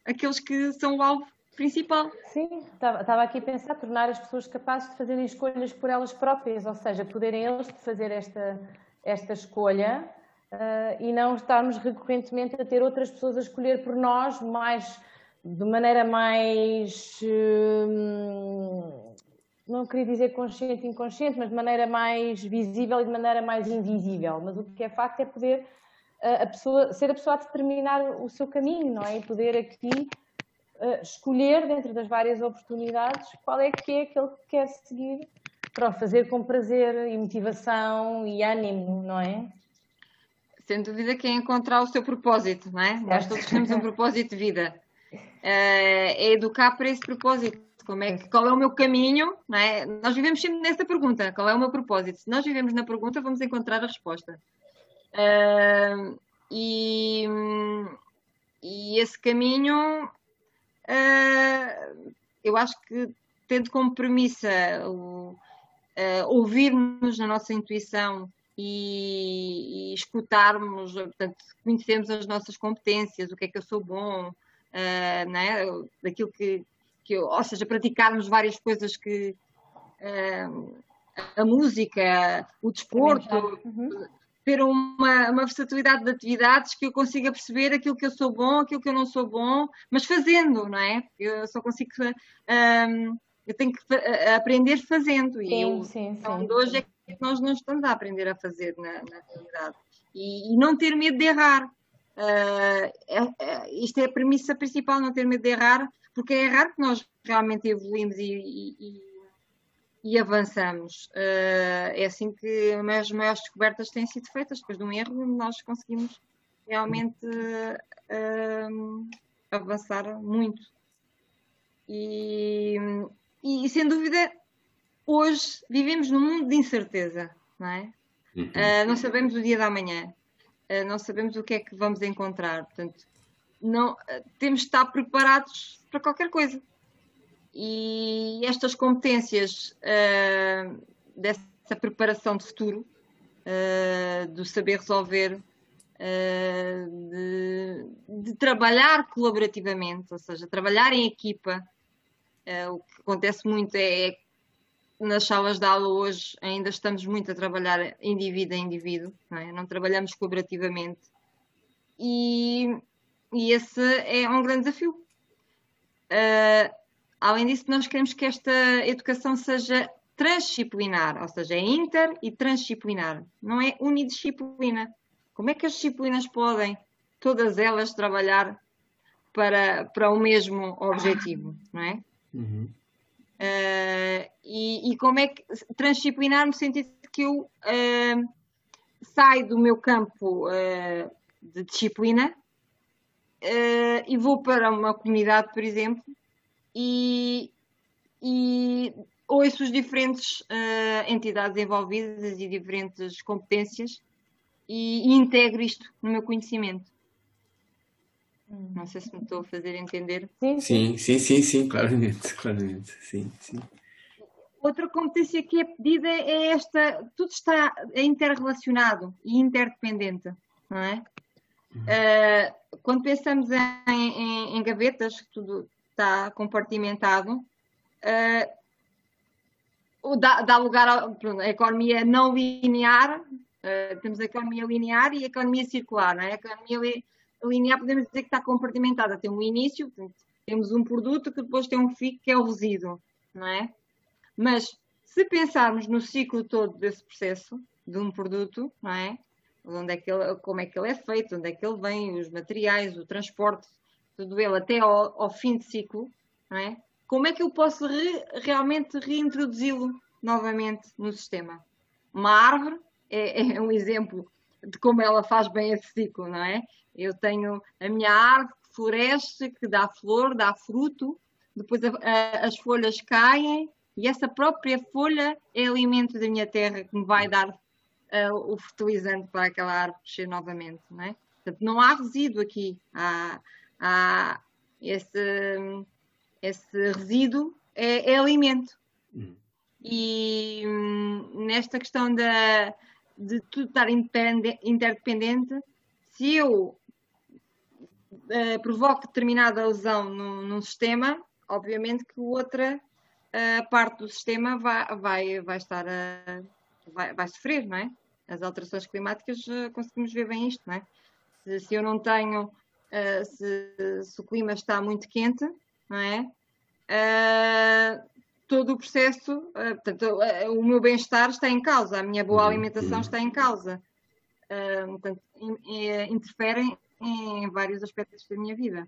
aqueles que são o alvo principal. Sim, estava aqui a pensar tornar as pessoas capazes de fazerem escolhas por elas próprias, ou seja, poderem eles fazer esta, esta escolha uh, e não estarmos recorrentemente a ter outras pessoas a escolher por nós, mais de maneira mais uh, não queria dizer consciente e inconsciente, mas de maneira mais visível e de maneira mais invisível. Mas o que é facto é poder a pessoa, ser a pessoa a determinar o seu caminho, não é? E poder aqui uh, escolher dentro das várias oportunidades qual é que é aquele que quer seguir para o fazer com prazer e motivação e ânimo, não é? Sem dúvida que é encontrar o seu propósito, não é? Certo. Nós todos temos um propósito de vida. Uh, é educar para esse propósito como é que, qual é o meu caminho? É? Nós vivemos sempre nessa pergunta: qual é o meu propósito? Se nós vivemos na pergunta, vamos encontrar a resposta. Uh, e, e esse caminho, uh, eu acho que tendo como premissa o, uh, ouvirmos na nossa intuição e, e, escutarmos, portanto, conhecermos as nossas competências, o que é que eu sou bom, uh, né? daquilo que, que eu, ou seja, praticarmos várias coisas que uh, a música, o desporto, uhum. Ter uma, uma versatilidade de atividades que eu consiga perceber aquilo que eu sou bom, aquilo que eu não sou bom, mas fazendo, não é? Eu só consigo. Um, eu tenho que aprender fazendo. Sim, e eu, sim, sim. hoje é que nós não estamos a aprender a fazer na, na realidade. E, e, não ter medo de errar. Uh, é, é, isto é a premissa principal, não ter medo de errar, porque é errar que nós realmente evoluímos e, e, e avançamos. Uh, é assim que as maiores descobertas têm sido feitas, depois de um erro, nós conseguimos realmente uh, avançar muito. E, e, sem dúvida, hoje vivemos num mundo de incerteza, não é? Uhum. Uh, não sabemos o dia da manhã, uh, não sabemos o que é que vamos encontrar, portanto, não, temos de estar preparados para qualquer coisa. E estas competências dessa preparação de futuro, do saber resolver, de, de trabalhar colaborativamente, ou seja, trabalhar em equipa, Uh, o que acontece muito é, é nas salas de aula hoje ainda estamos muito a trabalhar indivíduo a indivíduo, não, é? não trabalhamos colaborativamente. E, e, esse é um grande desafio. Uh, além disso, nós queremos que esta educação seja transdisciplinar, ou seja, é inter e transdisciplinar, não é unidisciplina. Como é que as disciplinas podem, todas elas, trabalhar para, para o mesmo objetivo, não é? Uhum. Uh, e, e, como é que transdisciplinar no sentido de que eu uh, saio do meu campo uh, de disciplina e vou para uma comunidade, por exemplo, e, e ouço as diferentes entidades envolvidas e diferentes competências e, e integro isto no meu conhecimento. Não sei se me estou a fazer entender. Sim, sim, sim, sim, sim claramente, claramente, sim, sim. Outra competência que é pedida é esta, tudo está interrelacionado e interdependente, não é? Uhum. Uh, quando pensamos em, em, em, gavetas, que tudo está compartimentado, uh, dá, dá, lugar à economia não linear, uh, temos a economia linear e a economia circular, não é? A economia linear podemos dizer que está compartimentada. Tem um início, portanto, temos um produto que depois tem um fim que é o resíduo, não é? Mas se pensarmos no ciclo todo desse processo de um produto, não é? Onde é que ele, como é que ele é feito, onde é que ele vem, os materiais, o transporte, tudo ele até ao, ao fim de ciclo, não é? Como é que eu posso re, realmente reintroduzi-lo novamente no sistema? Uma árvore é, é um exemplo de como ela faz bem esse ciclo, não é? Eu tenho a minha árvore que floresce, que dá flor, dá fruto, depois a, a, as folhas caem e essa própria folha é alimento da minha terra que me vai dar uh, o fertilizante para aquela árvore crescer novamente, não é? Portanto, não há resíduo aqui, há, há esse, esse resíduo é, é alimento. Uhum. E hum, nesta questão da, de tudo estar interdependente, se eu uh, provoco determinada lesão num, num, sistema, obviamente que outra uh, parte do sistema vai, vai, vai estar a, vai, vai sofrer, não é? As alterações climáticas uh, conseguimos ver bem isto, não é? Se, se eu não tenho, uh, se, se, o clima está muito quente, não é? todo o processo, portanto, o meu bem-estar está em causa, a minha boa uhum. alimentação está em causa. portanto, interferem em vários aspectos da minha vida.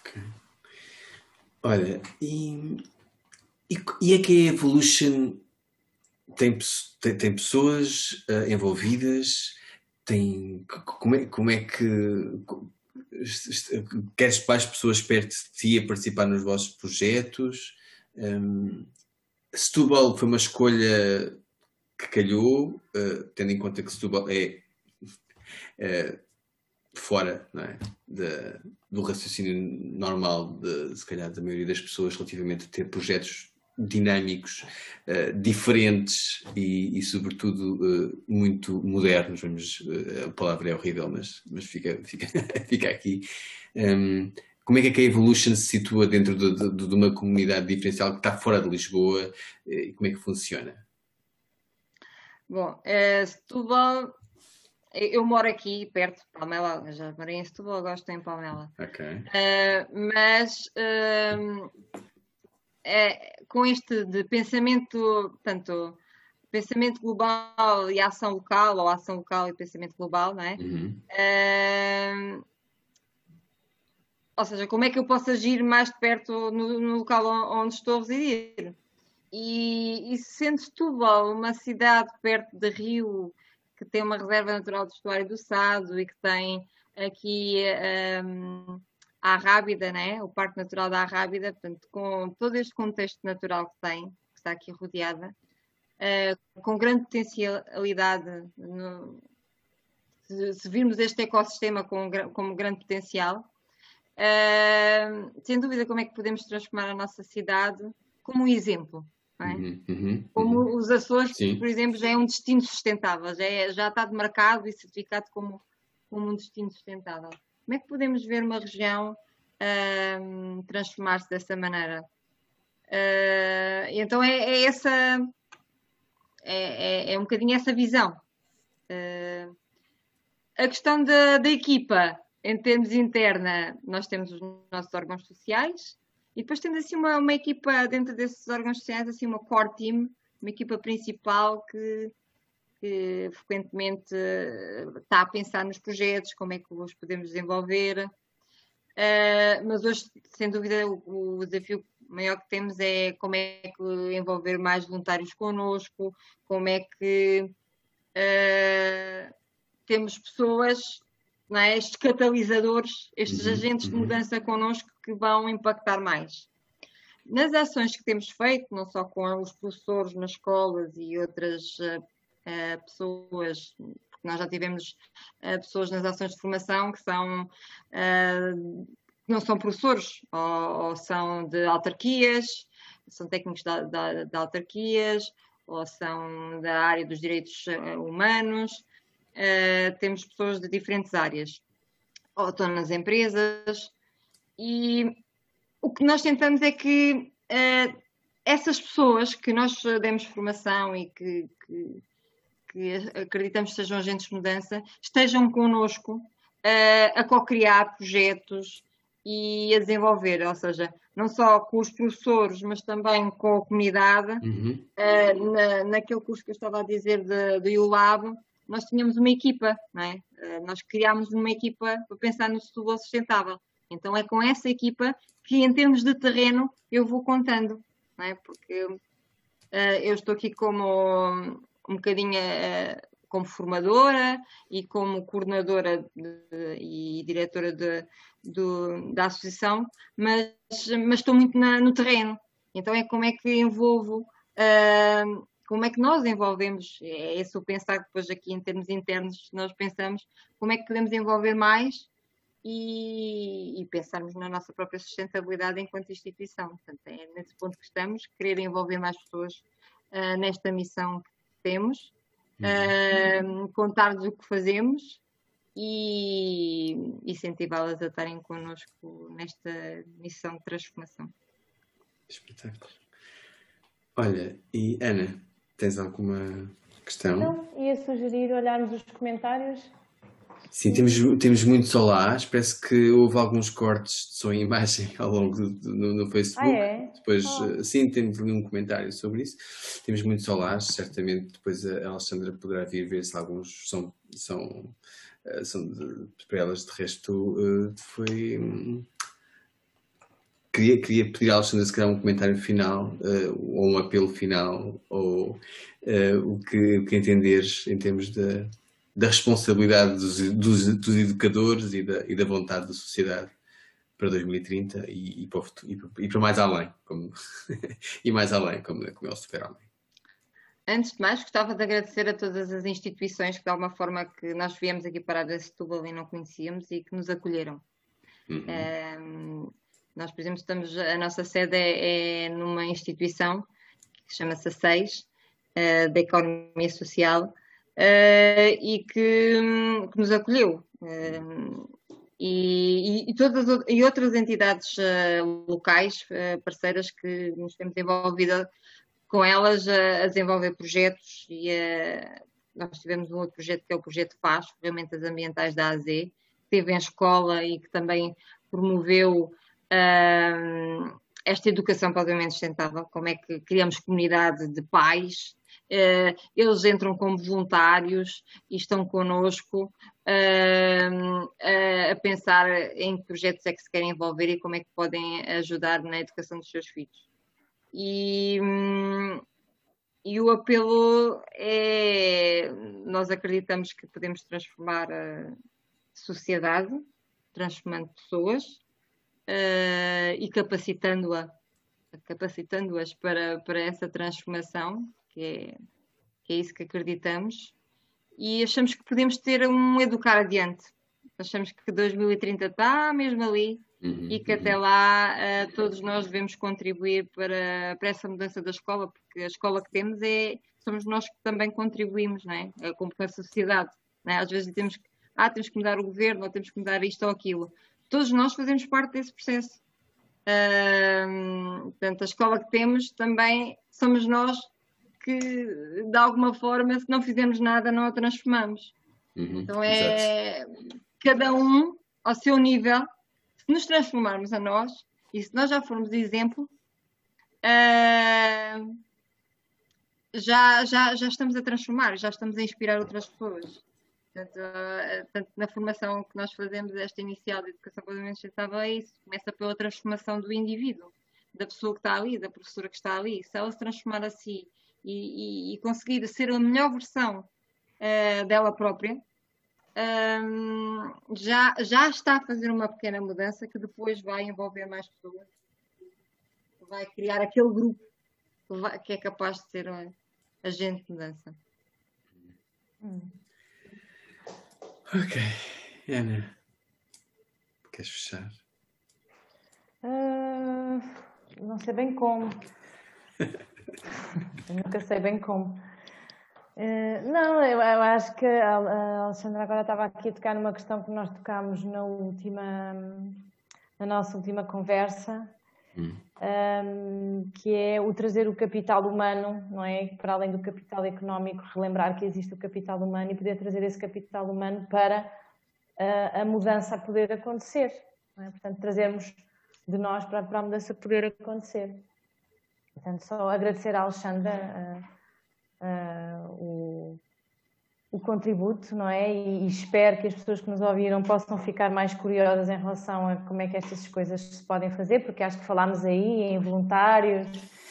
Okay. Olha, e, e, e é que a Evolution tem, tem, tem pessoas uh, envolvidas? Tem, como, é, como é que queres mais pessoas perto de ti a participar nos vossos projetos? Um, Setúbal foi uma escolha que calhou, uh, tendo em conta que Setúbal é uh, fora é? de, do raciocínio normal, de, se calhar, da maioria das pessoas relativamente a ter projetos dinâmicos, uh, diferentes e, e sobretudo, uh, muito modernos. Vamos, uh, a palavra é horrível, mas, mas fica, fica, fica aqui. Um, como é que, é que a Evolution se situa dentro de, de, de, uma comunidade diferencial que está fora de Lisboa e como é que funciona? Bom, Setúbal, eu moro aqui perto de Palmela, já morei em Setúbal, gosto em Palmela. Ok. mas é, com este de pensamento, tanto pensamento global e ação local, ou ação local e pensamento global, não é? Uhum. Uh, ou seja, como é que eu posso agir mais de perto no, no local onde estou a residir? E, e sendo Setúbal uma cidade perto de Rio, que tem uma reserva natural do estuário do Sado e que tem aqui um, a Rábida, né? o Parque Natural da Rábida, portanto, com todo este contexto natural que tem, que está aqui rodeada, uh, com grande potencialidade, no, se, se, virmos este ecossistema com, como grande potencial, uh, sem dúvida como é que podemos transformar a nossa cidade como um exemplo. É? Uhum, uhum, como uhum. os Açores, Sim. por exemplo, já é um destino sustentável, já, é, já está demarcado e certificado como, como um destino sustentável. Como é que podemos ver uma região uh, transformar-se dessa maneira? Uh, então é, é essa é, é, é, um bocadinho essa visão. Uh, a questão da, da, equipa, em termos interna, nós temos os nossos órgãos sociais e depois temos assim uma, uma equipa dentro desses órgãos sociais, assim uma core team, uma equipa principal que que frequentemente está a pensar nos projetos, como é que os podemos desenvolver. Uh, mas hoje, sem dúvida, o, o, desafio maior que temos é como é que envolver mais voluntários connosco, como é que uh, temos pessoas, não é? estes catalisadores, estes uhum, agentes de uhum. mudança connosco que vão impactar mais. Nas ações que temos feito, não só com os professores nas escolas e outras uh, uh, pessoas, porque nós já tivemos uh, pessoas nas ações de formação que são uh, não são professores ou, ou, são de autarquias, são técnicos de, autarquias ou são da área dos direitos humanos. temos pessoas de diferentes áreas, ou estão nas empresas. E o que nós tentamos é que essas pessoas que nós demos formação e que, que, que acreditamos que sejam agentes de mudança, estejam connosco uh, a co-criar projetos e a desenvolver, ou seja, não só com os professores, mas também com a comunidade. Uhum. Uh, na, naquele curso que eu estava a dizer do IULAB, nós tínhamos uma equipa, não é? Uh, nós criámos uma equipa para pensar no futuro sustentável. Então é com essa equipa que, em termos de terreno, eu vou contando, não é? Porque uh, eu estou aqui como um bocadinho uh, como formadora e como coordenadora de, e diretora de, da associação, mas, mas estou muito na, no terreno. Então é como é que envolvo, uh, como é que nós envolvemos, é esse o pensar depois aqui em termos internos, nós pensamos como é que podemos envolver mais e, e, pensarmos na nossa própria sustentabilidade enquanto instituição. Portanto, é nesse ponto que estamos, querer envolver mais pessoas uh, nesta missão que temos, uhum. uh, contar-lhes o que fazemos e incentivá-las a estarem connosco nesta missão de transformação. Espetáculo. Olha, e Ana, tens alguma questão? Não, ia sugerir olharmos os comentários Sim, temos, temos muitos olás. Parece que houve alguns cortes de som e imagem ao longo do, do no, no, Facebook. Ah, é? Depois, oh. sim, temos um comentário sobre isso. Temos muitos olás. Certamente depois a Alexandra poderá vir ver se alguns são, são, eh, são de, para elas. De resto, eh, foi. Hum, queria, queria pedir à Alexandra se calhar um comentário final, ou um apelo final, ou o, que, o que entenderes em termos de da responsabilidade dos, dos, dos educadores e da, e da, vontade da sociedade para 2030 e, e, para, futuro, e, para, mais além, como, e mais além, como, como é o super-homem. Antes de mais, gostava de agradecer a todas as instituições que, de alguma forma, que nós viemos aqui para a Setúbal e não conhecíamos e que nos acolheram. Uhum. Um, nós, por exemplo, estamos, a nossa sede é, é numa instituição que chama-se a SEIS, uh, da Economia Social, e que, que, nos acolheu. Uh, e, e, todas, e outras entidades locais, parceiras, que nos temos envolvido com elas a, a desenvolver projetos e nós tivemos um outro projeto que é o projeto FAS, Ferramentas Ambientais da AZ, que teve em escola e que também promoveu uh, esta educação para o desenvolvimento sustentável, como é que criamos comunidade de pais, uh, eles entram como voluntários e estão connosco uh, a pensar em que projetos é que se querem envolver e como é que podem ajudar na educação dos seus filhos. E, um, e o apelo é: nós acreditamos que podemos transformar a sociedade, transformando pessoas, uh, e capacitando-a, capacitando-as para, para essa transformação, que é, que é isso que acreditamos, e achamos que podemos ter um educar adiante. Achamos que 2030 está mesmo ali uhum, e que até uhum. lá uh, todos nós devemos contribuir para, para essa mudança da escola, porque a escola que temos é somos nós que também contribuímos, não é? é como com a sociedade. É? Às vezes temos que, ah, temos que mudar o governo, ou temos que mudar isto ou aquilo todos nós fazemos parte desse processo. Uh, portanto, a escola que temos também somos nós que, de alguma forma, se não fizermos nada, não a transformamos. Uhum, então é cada um ao seu nível. Se nos transformarmos a nós e se nós já formos exemplo, uh, já, já, já estamos a transformar, já estamos a inspirar outras pessoas. Portanto, uh, tanto na formação que nós fazemos, esta inicial de educação para sustentável é isso, começa pela transformação do indivíduo, da pessoa que está ali, da professora que está ali. Se ela se transformar a si e, e, e conseguir ser a melhor versão uh, dela própria, um, já, já está a fazer uma pequena mudança que depois vai envolver mais pessoas, vai criar aquele grupo que, vai, que é capaz de ser agente de mudança. Hum. Ok. Ana, queres fechar? Uh, não sei bem como. nunca sei bem como. Uh, não, eu, eu, acho que a Alexandra agora estava aqui a tocar numa questão que nós tocámos na última, na nossa última conversa, um, que é o trazer o capital humano, não é? Para além do capital económico, relembrar que existe o capital humano e poder trazer esse capital humano para a, a mudança poder acontecer. É? Portanto, trazermos de nós para, para, a mudança poder acontecer. Portanto, só agradecer à Alexandra uh, o o contributo, não é? E, e, espero que as pessoas que nos ouviram possam ficar mais curiosas em relação a como é que estas coisas se podem fazer, porque acho que falámos aí em voluntários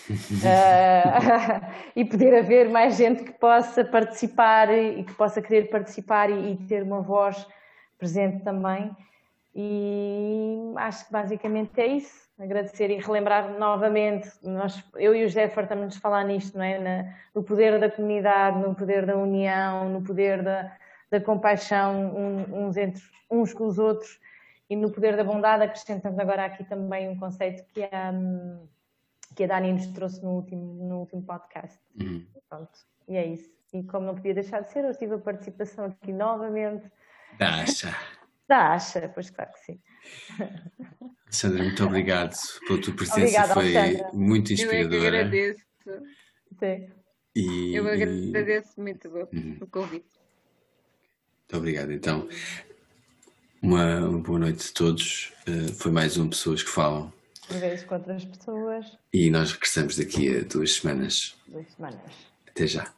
uh, e poder haver mais gente que possa participar e que possa querer participar e, e ter uma voz presente também. E acho que basicamente é isso agradecer e relembrar novamente, nós, eu e o José fartamos de falar nisto, não é? Na, no poder da comunidade, no poder da união, no poder da, da compaixão uns, entre, uns com os outros e no poder da bondade, acrescentando agora aqui também um conceito que a, que a Dani nos trouxe no último, no último podcast. Uhum. Pronto, e é isso. E como não podia deixar de ser, eu tive a participação aqui novamente. Da Acha. Da Acha, pois claro que sim. Sandra, muito obrigado pela tua presença, Obrigada, foi Sandra. muito inspiradora. Eu é que agradeço. Sim. E, Eu agradeço e... muito uhum. o convite. Muito obrigado. Então, uma, uma boa noite a todos. Uh, foi mais um Pessoas que Falam. Uma vez com outras pessoas. E nós regressamos daqui a duas semanas. Duas semanas. Até já.